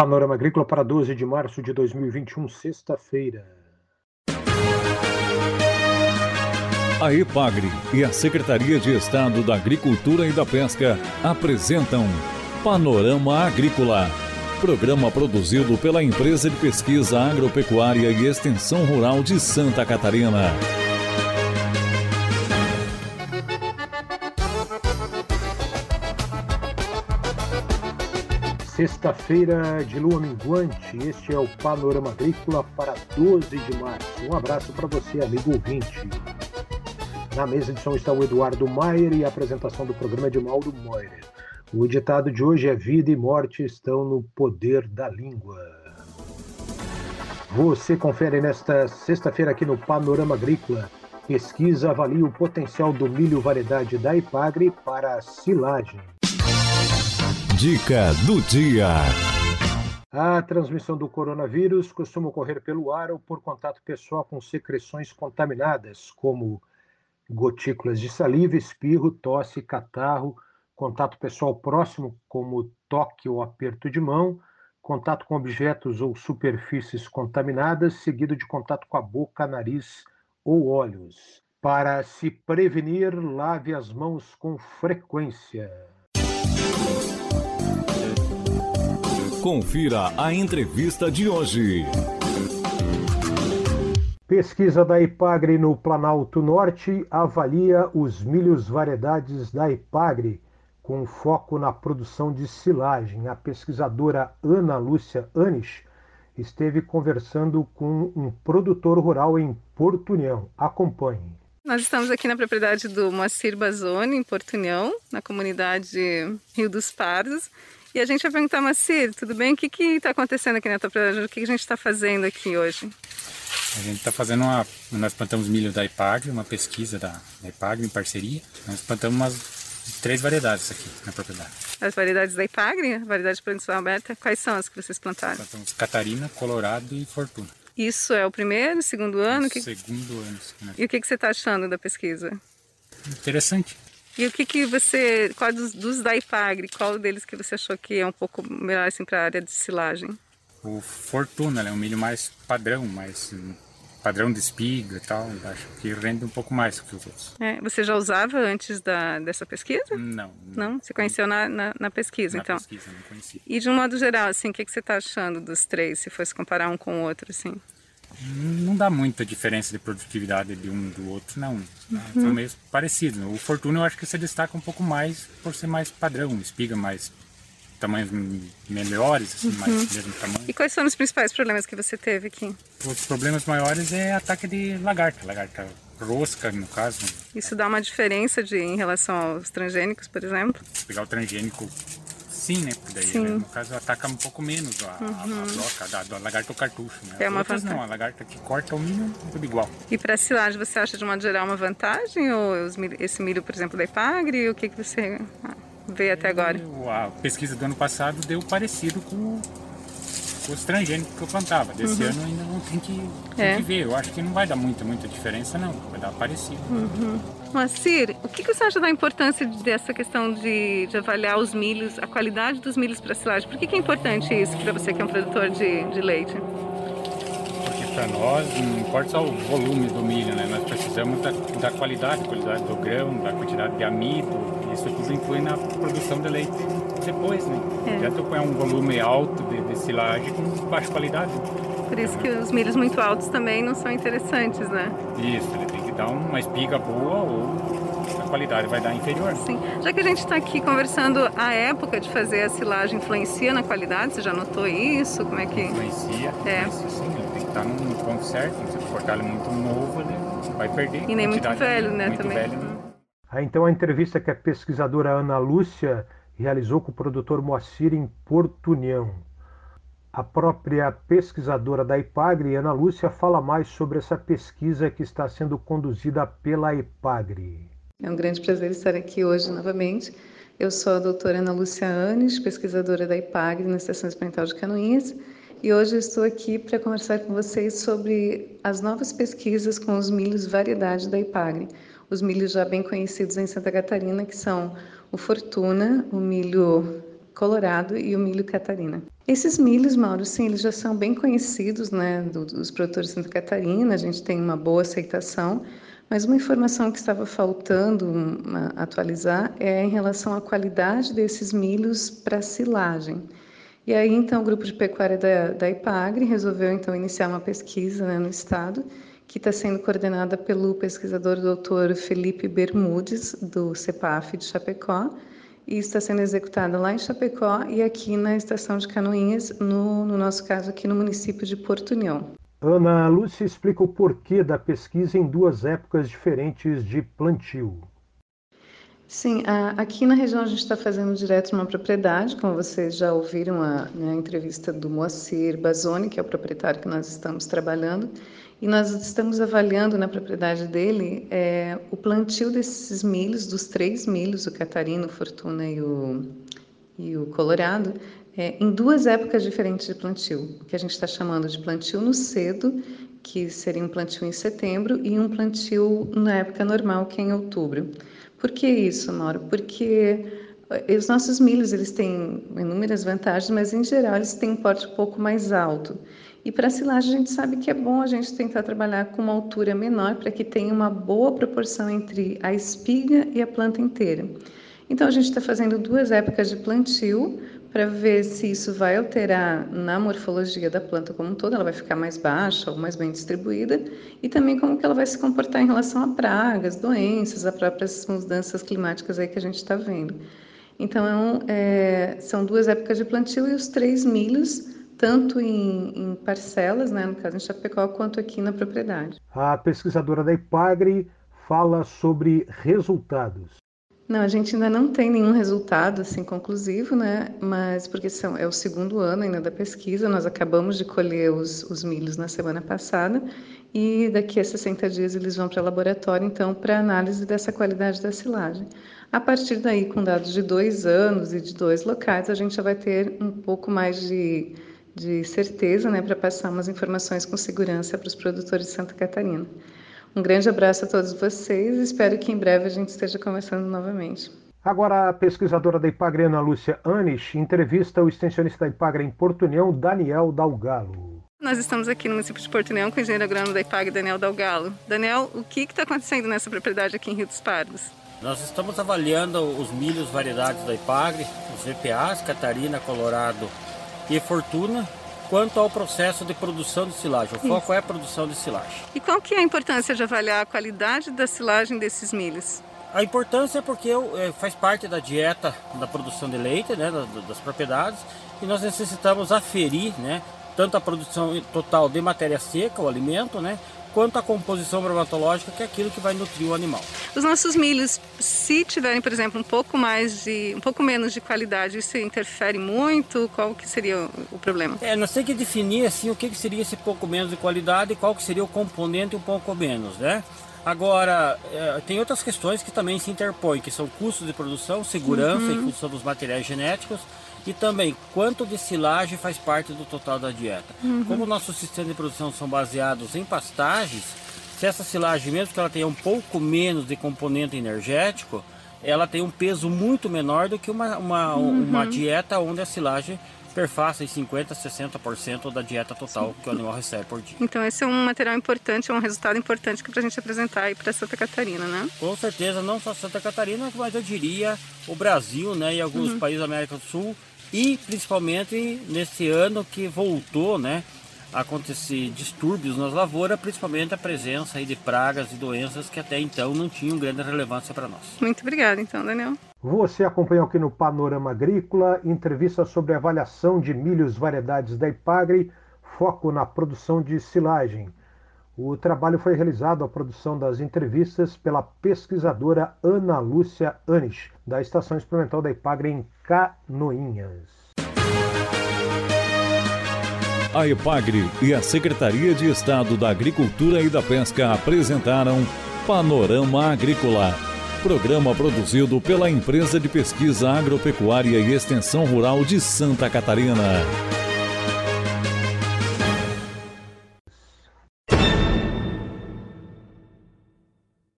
Panorama Agrícola para 12 de março de 2021, sexta-feira. A EPAGRE e a Secretaria de Estado da Agricultura e da Pesca apresentam Panorama Agrícola, programa produzido pela Empresa de Pesquisa Agropecuária e Extensão Rural de Santa Catarina. Sexta-feira de lua minguante, este é o Panorama Agrícola para 12 de março. Um abraço para você, amigo ouvinte. Na mesa de som está o Eduardo Maier e a apresentação do programa é de Mauro Moirer. O ditado de hoje é Vida e morte estão no poder da língua. Você confere nesta sexta-feira aqui no Panorama Agrícola. Pesquisa avalia o potencial do milho variedade da Ipagre para a silagem. Dica do dia. A transmissão do coronavírus costuma ocorrer pelo ar ou por contato pessoal com secreções contaminadas, como gotículas de saliva, espirro, tosse, catarro, contato pessoal próximo, como toque ou aperto de mão, contato com objetos ou superfícies contaminadas, seguido de contato com a boca, nariz ou olhos. Para se prevenir, lave as mãos com frequência. Confira a entrevista de hoje. Pesquisa da Ipagre no Planalto Norte avalia os milhos variedades da Ipagre, com foco na produção de silagem. A pesquisadora Ana Lúcia Anis esteve conversando com um produtor rural em Porto União. Acompanhe. Nós estamos aqui na propriedade do Moacir Bazoni, em Porto União, na comunidade Rio dos Pardos. E a gente vai perguntar, Macir, tudo bem? O que está acontecendo aqui na tua propriedade? O que a gente está fazendo aqui hoje? A gente está fazendo uma. Nós plantamos milho da IPAG, uma pesquisa da, da IPAG em parceria. Nós plantamos umas três variedades aqui na propriedade. As variedades da IPAGRE, a variedade de produção aberta, quais são as que vocês plantaram? Plantamos Catarina, Colorado e Fortuna. Isso é o primeiro, segundo ano? Que... Segundo ano. Sim. E o que, que você está achando da pesquisa? Interessante. E o que, que você, qual dos, dos da IPAGRE, qual deles que você achou que é um pouco melhor assim, para a área de silagem? O Fortuna, é um milho mais padrão, mais padrão de espiga e tal. Acho que rende um pouco mais que os outros. É, você já usava antes da, dessa pesquisa? Não. Não? Você conheceu na, na, na pesquisa, na então? Na pesquisa, não conhecia. E de um modo geral, assim, o que, que você está achando dos três, se fosse comparar um com o outro, assim? Não dá muita diferença de produtividade de um do outro, não. Uhum. São meio parecidos. O Fortuna eu acho que se destaca um pouco mais por ser mais padrão, espiga mais tamanhos melhores, assim, uhum. mais mesmo tamanho. E quais são os principais problemas que você teve aqui? Os problemas maiores é ataque de lagarta, lagarta rosca, no caso. Isso dá uma diferença de, em relação aos transgênicos, por exemplo? Pegar o transgênico sim, né? Porque daí, sim. Né, no caso, ataca um pouco menos a, uhum. a, a bloca da, da lagarta ou cartucho, né? É uma vantagem. não, a lagarta que corta o milho, tudo igual. E para silagem, você acha de modo geral uma vantagem? Ou esse milho, por exemplo, da Ipagre? O que, que você vê até agora? A pesquisa do ano passado deu parecido com os transgênicos que eu plantava. Desse uhum. ano ainda não tem que, tem é. que ver. Eu acho que não vai dar muita, muita diferença, não. Vai dar parecido. Uhum. Moacir, o que, você acha da importância dessa questão de, de avaliar os milhos, a qualidade dos milhos para silagem? Por que, que, é importante isso para você que é um produtor de, de leite? Para nós não importa só o volume do milho, né? Nós precisamos da, da qualidade, qualidade do grão, da quantidade de amido. Isso tudo influi na produção de leite depois, né? É. Já tu põe um volume alto de, de silagem com baixa qualidade. Por isso que os milhos muito altos também não são interessantes, né? Isso, ele tem que dar uma espiga boa ou a qualidade vai dar inferior. Sim. Já que a gente está aqui conversando, a época de fazer a silagem influencia na qualidade? Você já notou isso? Como é que... Influencia, é. influencia sim. Estar no ponto certo. Se cortar ele muito novo, ele vai perder. E nem muito velho, né? Muito também. velho, né? Ah, então a entrevista que a pesquisadora Ana Lúcia realizou com o produtor Moacir em Porto União. A própria pesquisadora da IPAGRE, Ana Lúcia, fala mais sobre essa pesquisa que está sendo conduzida pela IPAGRE. É um grande prazer estar aqui hoje novamente. Eu sou a doutora Ana Lúcia Anes, pesquisadora da IPAGRE na Estação Experimental de Canoinhas, e hoje estou aqui para conversar com vocês sobre as novas pesquisas com os milhos variedade da IPAGRE. Os milhos já bem conhecidos em Santa Catarina, que são o Fortuna, o milho colorado e o milho catarina. Esses milhos, Mauro, sim, eles já são bem conhecidos, né, dos produtores de Santa Catarina, a gente tem uma boa aceitação, mas uma informação que estava faltando atualizar é em relação à qualidade desses milhos para silagem. E aí, então, o grupo de pecuária da, da IPAGRE resolveu, então, iniciar uma pesquisa né, no estado, que está sendo coordenada pelo pesquisador doutor Felipe Bermudes, do CEPAF de Chapecó, e está sendo executada lá em Chapecó e aqui na estação de Canoinhas, no, no nosso caso aqui no município de Porto União. Ana Lúcia explica o porquê da pesquisa em duas épocas diferentes de plantio. Sim, aqui na região a gente está fazendo direto numa propriedade, como vocês já ouviram a, né, a entrevista do Moacir Bazoni, que é o proprietário que nós estamos trabalhando, e nós estamos avaliando na propriedade dele é, o plantio desses milhos, dos três milhos, o Catarino, o Fortuna e o, e o Colorado, é, em duas épocas diferentes de plantio, o que a gente está chamando de plantio no cedo, que seria um plantio em setembro, e um plantio na época normal, que é em outubro. Por que isso, Mauro? Porque eh, os nossos milhos eles têm inúmeras vantagens, mas em geral eles têm um porte um pouco mais alto. E para silagem a gente sabe que é bom a gente tentar trabalhar com uma altura menor para que tenha uma boa proporção entre a espiga e a planta inteira. Então a gente está fazendo duas épocas de plantio para ver se isso vai alterar na morfologia da planta como um todo, ela vai ficar mais baixa ou mais bem distribuída, e também como que ela vai se comportar em relação a pragas, doenças, a próprias mudanças climáticas aí que a gente está vendo. Então é, são duas épocas de plantio e os três milhos tanto em, em, parcelas, né, no caso em Chapecó, quanto aqui na propriedade. A pesquisadora da IPAGRE fala sobre resultados. Não, a gente ainda não tem nenhum resultado assim conclusivo, né? Mas porque são, é o segundo ano ainda da pesquisa, nós acabamos de colher os, os milhos na semana passada e daqui a 60 dias eles vão para o laboratório, então, para análise dessa qualidade da silagem. A partir daí, com dados de dois anos e de dois locais, a gente já vai ter um pouco mais de de certeza né, para passar umas informações com segurança para os produtores de Santa Catarina. Um grande abraço a todos vocês e espero que em breve a gente esteja conversando novamente. Agora, a pesquisadora da Ipagre, Ana Lúcia Anish, entrevista o extensionista da Ipagre em Porto União, Daniel Dalgalo. Nós estamos aqui no município de Porto União com o engenheiro agrônomo da Ipagre, Daniel Dalgalo. Daniel, o que está acontecendo nessa propriedade aqui em Rio dos Pardos? Nós estamos avaliando os milhos variedades da Ipagre, os VPAs, Catarina, Colorado e fortuna quanto ao processo de produção de silagem. O foco é a produção de silagem. E qual que é a importância de avaliar a qualidade da silagem desses milhos? A importância é porque é, faz parte da dieta da produção de leite, né, das, das propriedades, e nós necessitamos aferir, né, tanto a produção total de matéria seca, o alimento, né, quanto a composição bromatológica, que é aquilo que vai nutrir o animal. Os nossos milhos, se tiverem, por exemplo, um pouco mais de, um pouco menos de qualidade, isso interfere muito? Qual que seria o problema? É, nós temos que definir assim o que, que seria esse pouco menos de qualidade e qual que seria o componente um pouco menos, né? Agora, é, tem outras questões que também se interpõem, que são custos de produção, segurança uhum. e função dos materiais genéticos e também quanto de silagem faz parte do total da dieta. Uhum. Como nossos sistemas de produção são baseados em pastagens, se essa silagem, mesmo que ela tenha um pouco menos de componente energético, ela tem um peso muito menor do que uma, uma, uhum. uma dieta onde a silagem perfaça em 50%, 60% da dieta total Sim. que o animal recebe por dia. Então esse é um material importante, é um resultado importante para a gente apresentar aí para Santa Catarina, né? Com certeza, não só Santa Catarina, mas eu diria o Brasil né, e alguns uhum. países da América do Sul e principalmente nesse ano que voltou, né, a acontecer distúrbios nas lavouras, principalmente a presença aí de pragas e doenças que até então não tinham grande relevância para nós. Muito obrigada, então, Daniel. Você acompanhou aqui no Panorama Agrícola entrevista sobre a avaliação de milhos variedades da Ipagre, foco na produção de silagem. O trabalho foi realizado a produção das entrevistas pela pesquisadora Ana Lúcia Anish, da Estação Experimental da Ipagre em Canoinhas. A Ipagre e a Secretaria de Estado da Agricultura e da Pesca apresentaram Panorama Agrícola, programa produzido pela Empresa de Pesquisa Agropecuária e Extensão Rural de Santa Catarina.